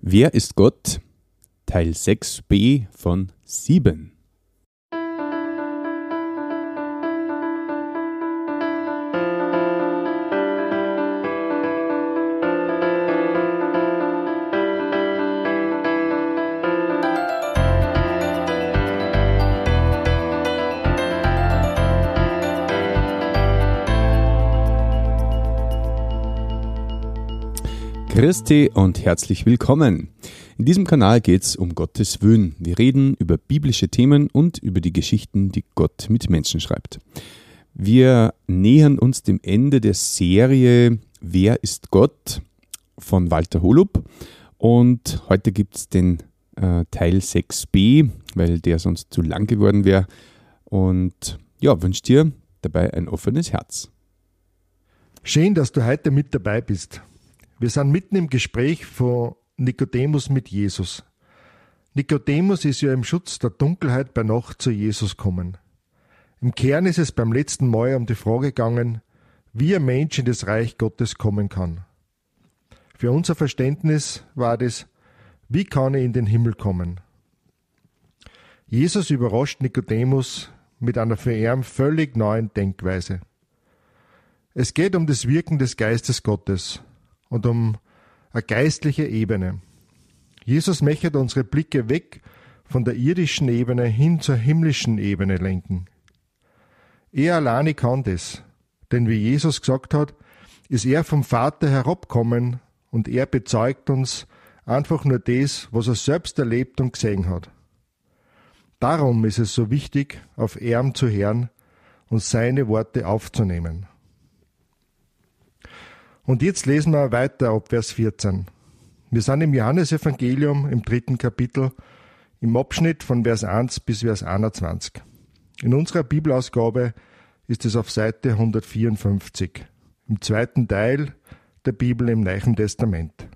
Wer ist Gott? Teil 6b von 7. Christi und herzlich willkommen. In diesem Kanal geht es um Gottes Willen. Wir reden über biblische Themen und über die Geschichten, die Gott mit Menschen schreibt. Wir nähern uns dem Ende der Serie Wer ist Gott von Walter Holub und heute gibt es den äh, Teil 6b, weil der sonst zu lang geworden wäre. Und ja, wünsche dir dabei ein offenes Herz. Schön, dass du heute mit dabei bist. Wir sind mitten im Gespräch von Nikodemus mit Jesus. Nikodemus ist ja im Schutz der Dunkelheit bei Nacht zu Jesus kommen. Im Kern ist es beim letzten Mal um die Frage gegangen, wie ein Mensch in das Reich Gottes kommen kann. Für unser Verständnis war das, wie kann er in den Himmel kommen? Jesus überrascht Nikodemus mit einer für ihn völlig neuen Denkweise. Es geht um das Wirken des Geistes Gottes, und um eine geistliche Ebene. Jesus möchte unsere Blicke weg von der irdischen Ebene hin zur himmlischen Ebene lenken. Er alleine kann das, denn wie Jesus gesagt hat, ist er vom Vater herabkommen und er bezeugt uns einfach nur das, was er selbst erlebt und gesehen hat. Darum ist es so wichtig, auf Erm zu hören und seine Worte aufzunehmen. Und jetzt lesen wir weiter ab Vers 14. Wir sind im Johannesevangelium im dritten Kapitel im Abschnitt von Vers 1 bis Vers 21. In unserer Bibelausgabe ist es auf Seite 154, im zweiten Teil der Bibel im Neuen Testament.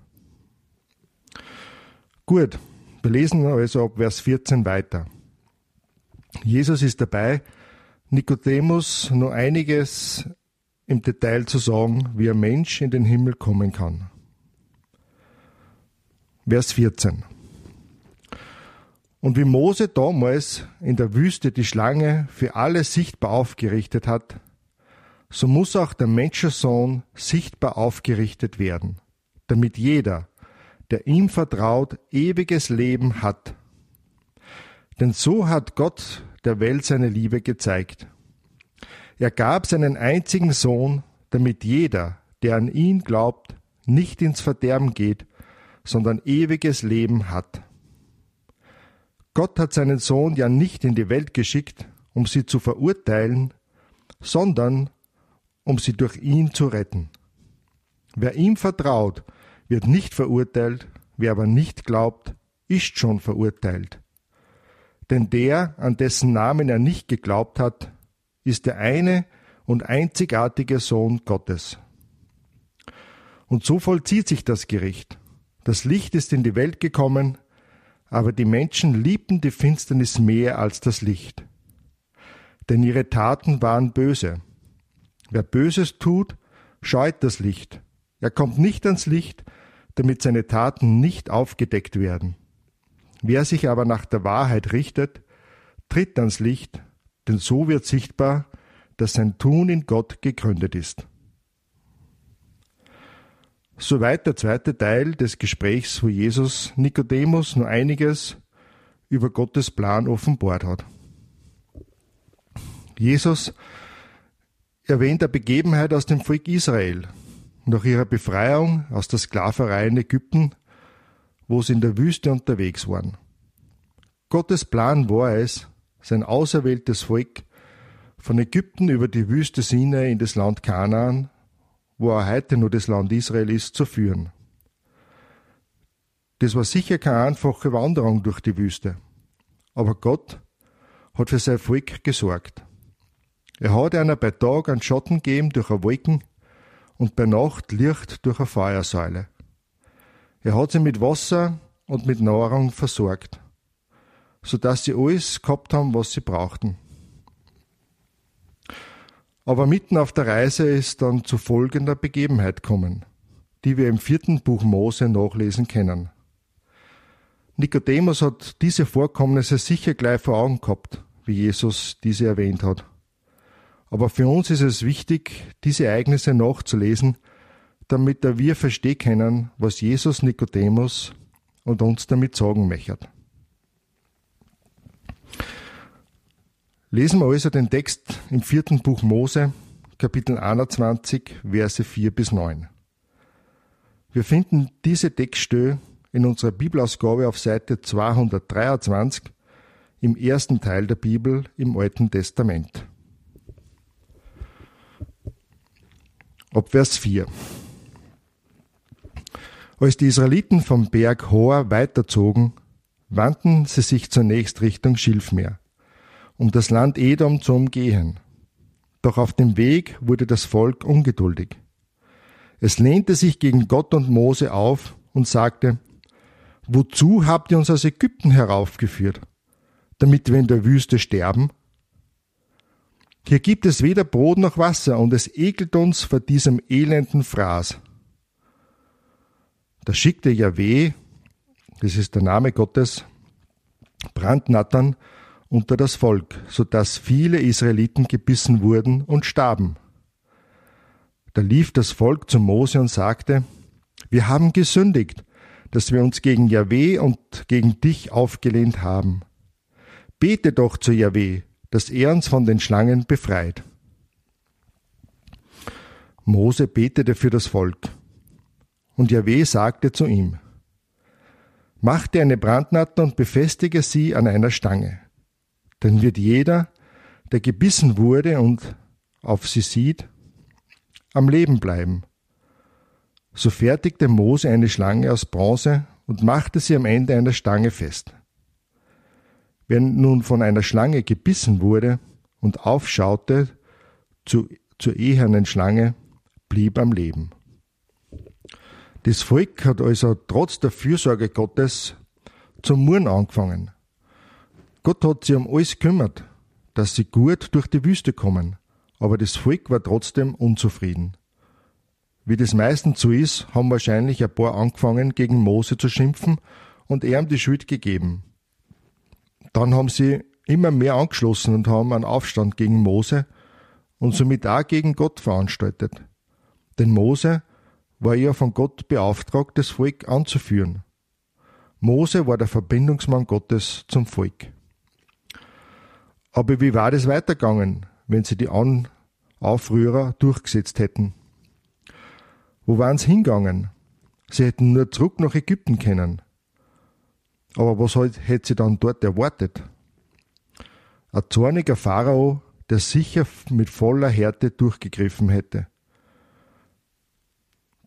Gut, wir lesen also ab Vers 14 weiter. Jesus ist dabei, Nikodemus nur einiges im Detail zu sagen, wie ein Mensch in den Himmel kommen kann. Vers 14. Und wie Mose damals in der Wüste die Schlange für alle sichtbar aufgerichtet hat, so muss auch der Menschensohn sichtbar aufgerichtet werden, damit jeder, der ihm vertraut, ewiges Leben hat. Denn so hat Gott der Welt seine Liebe gezeigt. Er gab seinen einzigen Sohn, damit jeder, der an ihn glaubt, nicht ins Verderben geht, sondern ewiges Leben hat. Gott hat seinen Sohn ja nicht in die Welt geschickt, um sie zu verurteilen, sondern um sie durch ihn zu retten. Wer ihm vertraut, wird nicht verurteilt, wer aber nicht glaubt, ist schon verurteilt. Denn der, an dessen Namen er nicht geglaubt hat, ist der eine und einzigartige Sohn Gottes. Und so vollzieht sich das Gericht. Das Licht ist in die Welt gekommen, aber die Menschen liebten die Finsternis mehr als das Licht. Denn ihre Taten waren böse. Wer Böses tut, scheut das Licht. Er kommt nicht ans Licht, damit seine Taten nicht aufgedeckt werden. Wer sich aber nach der Wahrheit richtet, tritt ans Licht, denn so wird sichtbar, dass sein Tun in Gott gegründet ist. Soweit der zweite Teil des Gesprächs, wo Jesus Nikodemus nur einiges über Gottes Plan offenbart hat. Jesus erwähnt eine Begebenheit aus dem Volk Israel, nach ihrer Befreiung aus der Sklaverei in Ägypten, wo sie in der Wüste unterwegs waren. Gottes Plan war es, sein auserwähltes Volk von Ägypten über die Wüste Sinai in das Land Kanaan, wo er heute nur das Land Israel ist, zu führen. Das war sicher keine einfache Wanderung durch die Wüste, aber Gott hat für sein Volk gesorgt. Er hat einer bei Tag einen Schatten gegeben durch eine Wolken und bei Nacht Licht durch eine Feuersäule. Er hat sie mit Wasser und mit Nahrung versorgt so dass sie alles gehabt haben, was sie brauchten. Aber mitten auf der Reise ist dann zu folgender Begebenheit kommen, die wir im vierten Buch Mose nachlesen können. Nikodemus hat diese Vorkommnisse sicher gleich vor Augen gehabt, wie Jesus diese erwähnt hat. Aber für uns ist es wichtig, diese Ereignisse nachzulesen, damit wir verstehen können, was Jesus Nikodemus und uns damit sagen möchte. Lesen wir also den Text im vierten Buch Mose, Kapitel 21, Verse 4 bis 9. Wir finden diese Textstelle in unserer Bibelausgabe auf Seite 223 im ersten Teil der Bibel im Alten Testament. Ab Vers 4. Als die Israeliten vom Berg Hor weiterzogen, wandten sie sich zunächst Richtung Schilfmeer, um das Land Edom zu umgehen. Doch auf dem Weg wurde das Volk ungeduldig. Es lehnte sich gegen Gott und Mose auf und sagte, Wozu habt ihr uns aus Ägypten heraufgeführt? Damit wir in der Wüste sterben? Hier gibt es weder Brot noch Wasser und es ekelt uns vor diesem elenden Fraß. Da schickte Yahweh, das ist der Name Gottes, Brandnattern unter das Volk, so dass viele Israeliten gebissen wurden und starben. Da lief das Volk zu Mose und sagte, wir haben gesündigt, dass wir uns gegen Yahweh und gegen dich aufgelehnt haben. Bete doch zu Yahweh, dass er uns von den Schlangen befreit. Mose betete für das Volk. Und Yahweh sagte zu ihm, Mach dir eine Brandnatter und befestige sie an einer Stange. Dann wird jeder, der gebissen wurde und auf sie sieht, am Leben bleiben. So fertigte Mose eine Schlange aus Bronze und machte sie am Ende einer Stange fest. Wer nun von einer Schlange gebissen wurde und aufschaute zu, zur ehernen Schlange, blieb am Leben. Das Volk hat also trotz der Fürsorge Gottes zum Murren angefangen. Gott hat sich um alles kümmert, dass sie gut durch die Wüste kommen, aber das Volk war trotzdem unzufrieden. Wie das meistens so ist, haben wahrscheinlich ein paar angefangen, gegen Mose zu schimpfen und er ihm die Schuld gegeben. Dann haben sie immer mehr angeschlossen und haben einen Aufstand gegen Mose und somit auch gegen Gott veranstaltet. Denn Mose war ja von Gott beauftragt, das Volk anzuführen. Mose war der Verbindungsmann Gottes zum Volk. Aber wie war das weitergegangen, wenn sie die An Aufrührer durchgesetzt hätten? Wo waren sie hingegangen? Sie hätten nur zurück nach Ägypten können. Aber was hätte sie dann dort erwartet? Ein zorniger Pharao, der sicher mit voller Härte durchgegriffen hätte.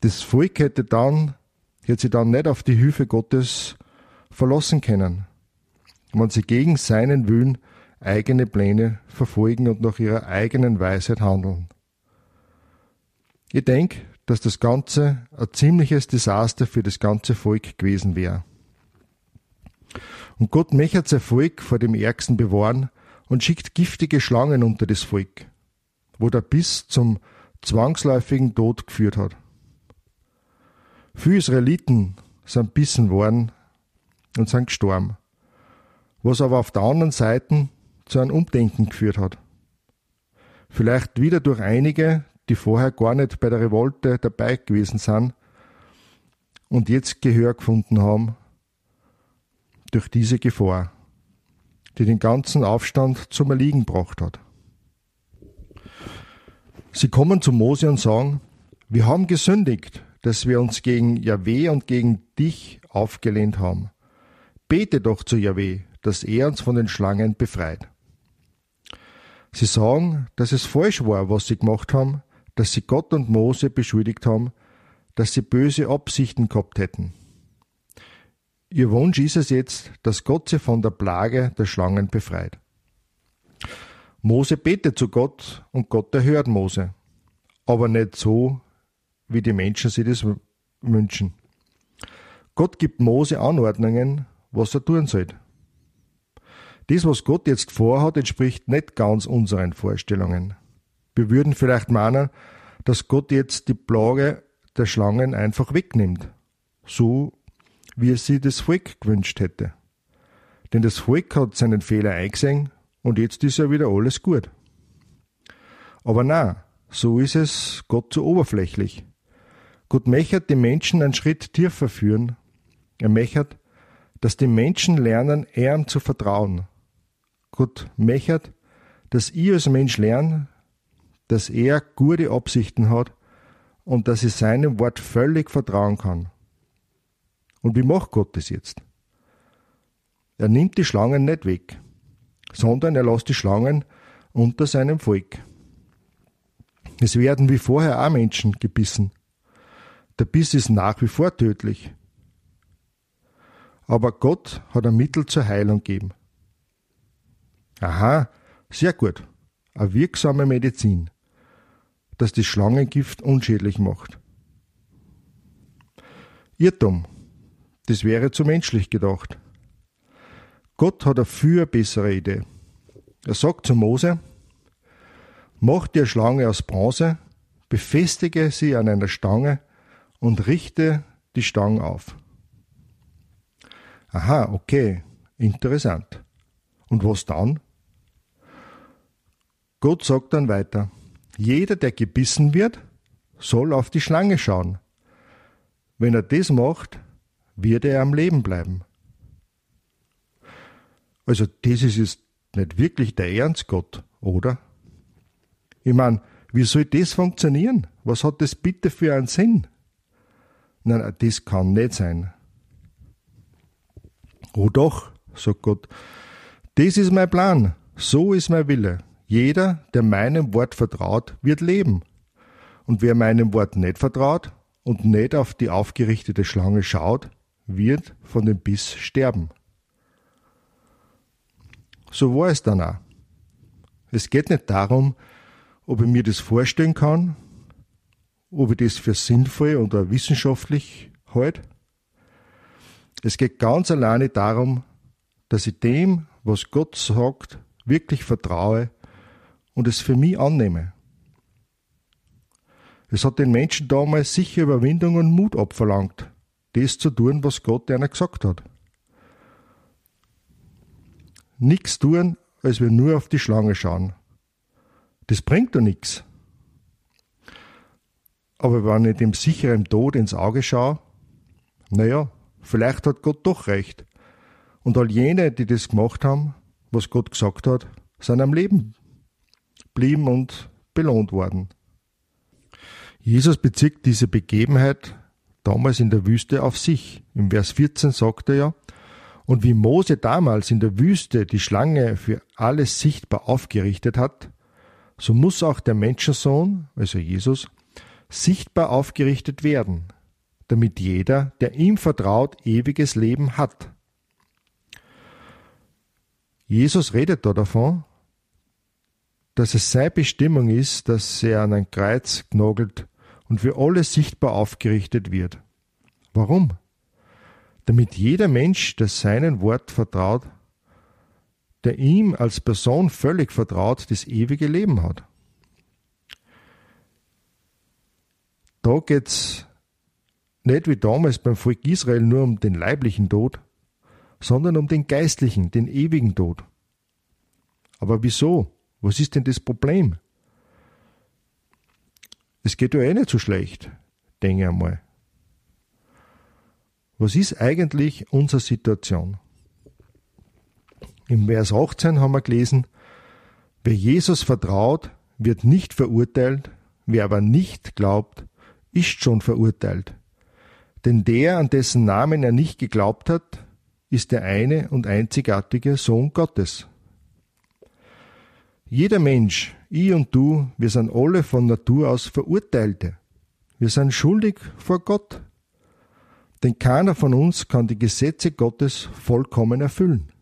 Das Volk hätte dann, hätte sie dann nicht auf die Hilfe Gottes verlassen können, wenn sie gegen seinen Willen eigene Pläne verfolgen und nach ihrer eigenen Weisheit handeln. Ich denke, dass das Ganze ein ziemliches Desaster für das ganze Volk gewesen wäre. Und Gott möchte sein Volk vor dem Ärgsten bewahren und schickt giftige Schlangen unter das Volk, wo der Biss zum zwangsläufigen Tod geführt hat. Viele Israeliten sind bissen worden und sind gestorben, was aber auf der anderen Seite zu einem Umdenken geführt hat. Vielleicht wieder durch einige, die vorher gar nicht bei der Revolte dabei gewesen sind und jetzt Gehör gefunden haben durch diese Gefahr, die den ganzen Aufstand zum Erliegen gebracht hat. Sie kommen zu Mose und sagen, wir haben gesündigt, dass wir uns gegen Yahweh und gegen dich aufgelehnt haben. Bete doch zu Yahweh, dass er uns von den Schlangen befreit. Sie sagen, dass es falsch war, was sie gemacht haben, dass sie Gott und Mose beschuldigt haben, dass sie böse Absichten gehabt hätten. Ihr Wunsch ist es jetzt, dass Gott sie von der Plage der Schlangen befreit. Mose betet zu Gott und Gott erhört Mose. Aber nicht so, wie die Menschen sich das wünschen. Gott gibt Mose Anordnungen, was er tun soll. Das, was Gott jetzt vorhat, entspricht nicht ganz unseren Vorstellungen. Wir würden vielleicht meinen, dass Gott jetzt die Plage der Schlangen einfach wegnimmt. So wie es sich das Volk gewünscht hätte. Denn das Volk hat seinen Fehler eingesehen und jetzt ist ja wieder alles gut. Aber na, so ist es Gott zu oberflächlich. Gott möchte die Menschen einen Schritt tiefer führen. Er möchte, dass die Menschen lernen, ihm zu vertrauen. Gott möchte, dass ich als Mensch lerne, dass er gute Absichten hat und dass ich seinem Wort völlig vertrauen kann. Und wie macht Gott das jetzt? Er nimmt die Schlangen nicht weg, sondern er lässt die Schlangen unter seinem Volk. Es werden wie vorher auch Menschen gebissen. Der Biss ist nach wie vor tödlich. Aber Gott hat ein Mittel zur Heilung gegeben. Aha, sehr gut. Eine wirksame Medizin, das das Schlangengift unschädlich macht. Irrtum. Das wäre zu menschlich gedacht. Gott hat eine viel bessere Idee. Er sagt zu Mose, mach dir Schlange aus Bronze, befestige sie an einer Stange und richte die Stange auf. Aha, okay, interessant. Und was dann? Gott sagt dann weiter, jeder, der gebissen wird, soll auf die Schlange schauen. Wenn er das macht, wird er am Leben bleiben. Also das ist jetzt nicht wirklich der Ernst Gott, oder? Ich meine, wie soll das funktionieren? Was hat das bitte für einen Sinn? Nein, das kann nicht sein. Oh doch, sagt Gott, das ist mein Plan, so ist mein Wille. Jeder, der meinem Wort vertraut, wird leben. Und wer meinem Wort nicht vertraut und nicht auf die aufgerichtete Schlange schaut, wird von dem Biss sterben. So war es dann auch. Es geht nicht darum, ob ich mir das vorstellen kann, ob ich das für sinnvoll oder wissenschaftlich halte. Es geht ganz alleine darum, dass ich dem, was Gott sagt, wirklich vertraue und es für mich annehme. Es hat den Menschen damals sicher Überwindung und Mut abverlangt, das zu tun, was Gott einer gesagt hat. Nichts tun, als wir nur auf die Schlange schauen. Das bringt doch nichts. Aber wenn ich dem sicheren Tod ins Auge schaue, naja, vielleicht hat Gott doch recht. Und all jene, die das gemacht haben, was Gott gesagt hat, sind am Leben blieben und belohnt worden. Jesus bezieht diese Begebenheit damals in der Wüste auf sich. Im Vers 14 sagt er ja, und wie Mose damals in der Wüste die Schlange für alles sichtbar aufgerichtet hat, so muss auch der Menschensohn, also Jesus, sichtbar aufgerichtet werden, damit jeder, der ihm vertraut, ewiges Leben hat. Jesus redet da davon, dass es seine Bestimmung ist, dass er an ein Kreuz gnagelt und für alle sichtbar aufgerichtet wird. Warum? Damit jeder Mensch, der seinen Wort vertraut, der ihm als Person völlig vertraut, das ewige Leben hat. Da geht's nicht wie damals beim Volk Israel nur um den leiblichen Tod, sondern um den geistlichen, den ewigen Tod. Aber wieso? Was ist denn das Problem? Es geht ja eh nicht so schlecht, denke ich einmal. Was ist eigentlich unsere Situation? Im Vers 18 haben wir gelesen, wer Jesus vertraut, wird nicht verurteilt, wer aber nicht glaubt, ist schon verurteilt. Denn der, an dessen Namen er nicht geglaubt hat, ist der eine und einzigartige Sohn Gottes. Jeder Mensch, ich und du, wir sind alle von Natur aus Verurteilte. Wir sind schuldig vor Gott. Denn keiner von uns kann die Gesetze Gottes vollkommen erfüllen.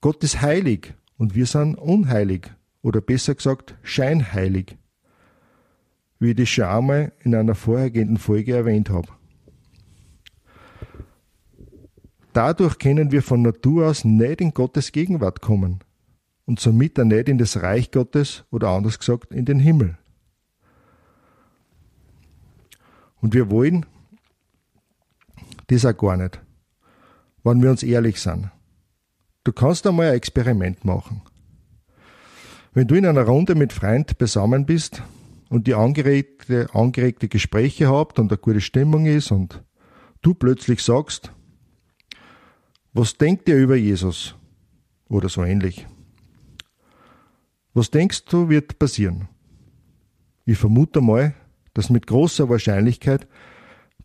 Gott ist heilig und wir sind unheilig oder besser gesagt scheinheilig, wie ich das schon einmal in einer vorhergehenden Folge erwähnt habe. Dadurch können wir von Natur aus nicht in Gottes Gegenwart kommen und somit dann nicht in das Reich Gottes oder anders gesagt in den Himmel. Und wir wollen, Das auch gar nicht. Wenn wir uns ehrlich sind. Du kannst einmal ein Experiment machen. Wenn du in einer Runde mit Freund beisammen bist und die angeregte, angeregte Gespräche habt und eine gute Stimmung ist und du plötzlich sagst, was denkt ihr über Jesus? Oder so ähnlich. Was denkst du wird passieren? Ich vermute mal, dass mit großer Wahrscheinlichkeit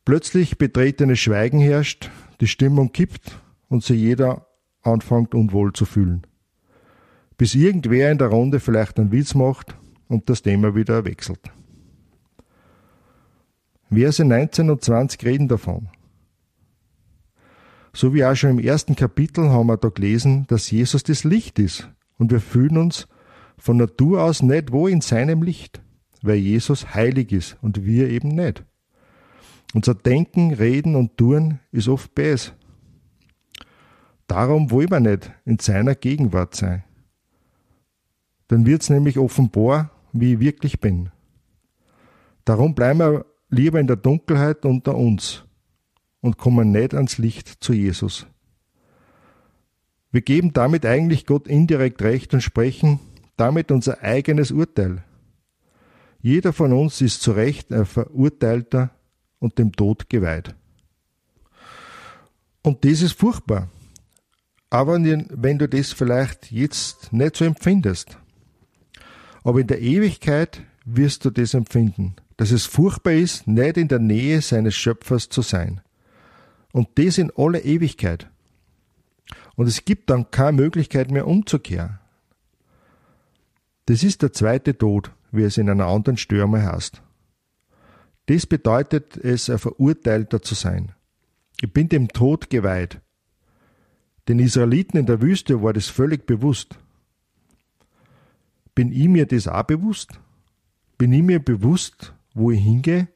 plötzlich betretenes Schweigen herrscht, die Stimmung kippt und sich jeder anfängt unwohl zu fühlen. Bis irgendwer in der Runde vielleicht einen Witz macht und das Thema wieder wechselt. Verse 19 und 20 reden davon. So wie auch schon im ersten Kapitel haben wir da gelesen, dass Jesus das Licht ist und wir fühlen uns von Natur aus nicht wo in seinem Licht, weil Jesus heilig ist und wir eben nicht. Unser Denken, Reden und Tun ist oft bes. Darum wollen wir nicht in seiner Gegenwart sein. Dann wird's nämlich offenbar, wie ich wirklich bin. Darum bleiben wir lieber in der Dunkelheit unter uns und kommen nicht ans Licht zu Jesus. Wir geben damit eigentlich Gott indirekt recht und sprechen damit unser eigenes Urteil. Jeder von uns ist zu Recht ein Verurteilter und dem Tod geweiht. Und das ist furchtbar. Aber wenn du das vielleicht jetzt nicht so empfindest, aber in der Ewigkeit wirst du das empfinden, dass es furchtbar ist, nicht in der Nähe seines Schöpfers zu sein. Und das in aller Ewigkeit. Und es gibt dann keine Möglichkeit mehr umzukehren. Das ist der zweite Tod, wie es in einer anderen Stürme heißt. Das bedeutet es, ein Verurteilter zu sein. Ich bin dem Tod geweiht. Den Israeliten in der Wüste war das völlig bewusst. Bin ich mir das auch bewusst? Bin ich mir bewusst, wo ich hingehe?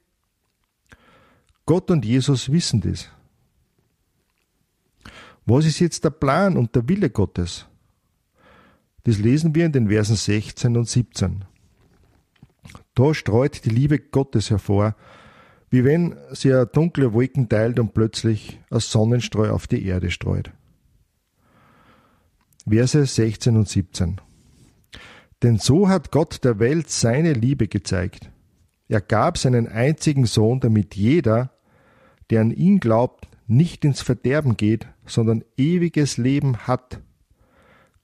Gott und Jesus wissen das. Was ist jetzt der Plan und der Wille Gottes? Das lesen wir in den Versen 16 und 17. Da streut die Liebe Gottes hervor, wie wenn sie eine dunkle Wolken teilt und plötzlich ein Sonnenstreu auf die Erde streut. Verse 16 und 17. Denn so hat Gott der Welt seine Liebe gezeigt. Er gab seinen einzigen Sohn, damit jeder, der an ihn glaubt, nicht ins Verderben geht, sondern ewiges Leben hat.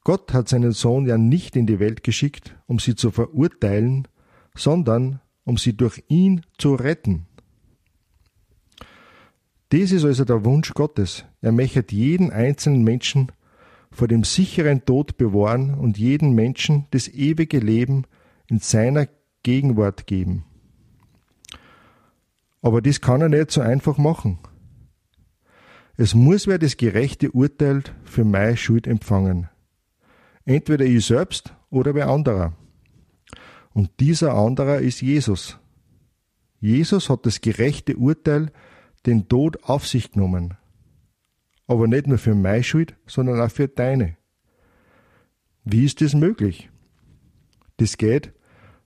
Gott hat seinen Sohn ja nicht in die Welt geschickt, um sie zu verurteilen, sondern um sie durch ihn zu retten. Dies ist also der Wunsch Gottes. Er möchte jeden einzelnen Menschen vor dem sicheren Tod bewahren und jeden Menschen das ewige Leben in seiner Gegenwart geben. Aber das kann er nicht so einfach machen. Es muss wer das gerechte Urteil für meine Schuld empfangen. Entweder ich selbst oder wer anderer. Und dieser anderer ist Jesus. Jesus hat das gerechte Urteil, den Tod auf sich genommen. Aber nicht nur für meine Schuld, sondern auch für deine. Wie ist das möglich? Das geht,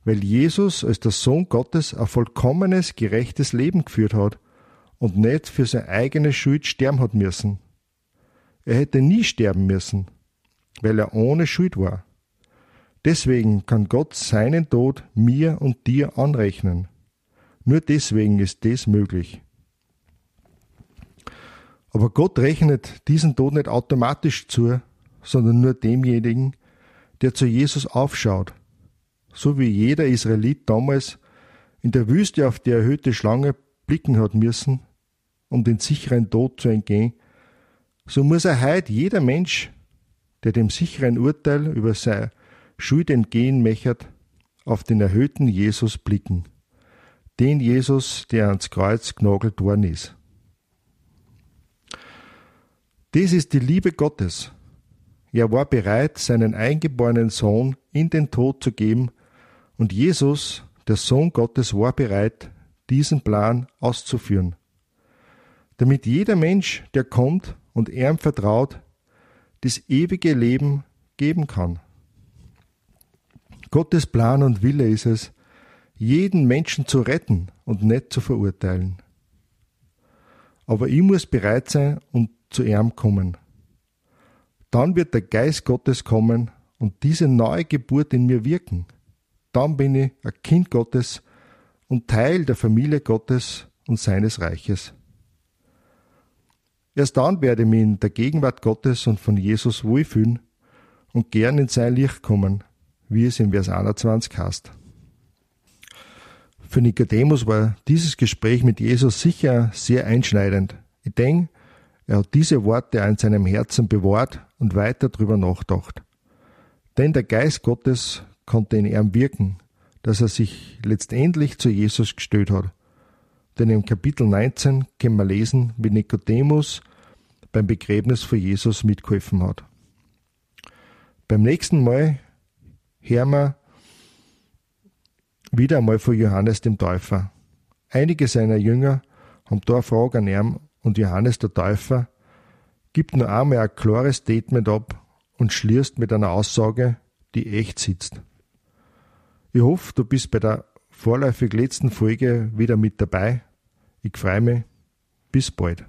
weil Jesus als der Sohn Gottes ein vollkommenes, gerechtes Leben geführt hat und nicht für seine eigene Schuld sterben hat müssen. Er hätte nie sterben müssen, weil er ohne Schuld war. Deswegen kann Gott seinen Tod mir und dir anrechnen. Nur deswegen ist das möglich. Aber Gott rechnet diesen Tod nicht automatisch zu, sondern nur demjenigen, der zu Jesus aufschaut, so wie jeder Israelit damals in der Wüste auf die erhöhte Schlange blicken hat müssen, um den sicheren Tod zu entgehen, so muss er heute jeder Mensch, der dem sicheren Urteil über seine Schuld entgehen mechert, auf den erhöhten Jesus blicken, den Jesus, der ans Kreuz genagelt worden ist. Dies ist die Liebe Gottes. Er war bereit, seinen eingeborenen Sohn in den Tod zu geben, und Jesus, der Sohn Gottes, war bereit, diesen Plan auszuführen, damit jeder Mensch, der kommt und ihm vertraut, das ewige Leben geben kann. Gottes Plan und Wille ist es, jeden Menschen zu retten und nicht zu verurteilen. Aber ich muss bereit sein und zu ihm kommen. Dann wird der Geist Gottes kommen und diese neue Geburt in mir wirken. Dann bin ich ein Kind Gottes und Teil der Familie Gottes und seines Reiches. Erst dann werde ich mich in der Gegenwart Gottes und von Jesus wohlfühlen und gern in sein Licht kommen, wie es in Vers 21 heißt. Für Nikodemus war dieses Gespräch mit Jesus sicher sehr einschneidend. Ich denke, er hat diese Worte in seinem Herzen bewahrt und weiter darüber nachgedacht. Denn der Geist Gottes konnte in ihm wirken, dass er sich letztendlich zu Jesus gestellt hat denn im Kapitel 19 können wir lesen, wie Nikodemus beim Begräbnis von Jesus mitgeholfen hat. Beim nächsten Mal hören wir wieder einmal von Johannes dem Täufer. Einige seiner Jünger haben da eine Frage an ihn und Johannes der Täufer gibt nur einmal ein klares Statement ab und schließt mit einer Aussage, die echt sitzt. Ich hoffe, du bist bei der vorläufig letzten Folge wieder mit dabei. Ich freue mich. Bis bald.